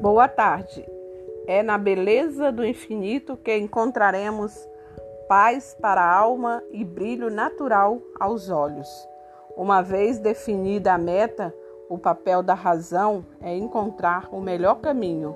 Boa tarde. É na beleza do infinito que encontraremos paz para a alma e brilho natural aos olhos. Uma vez definida a meta, o papel da razão é encontrar o melhor caminho.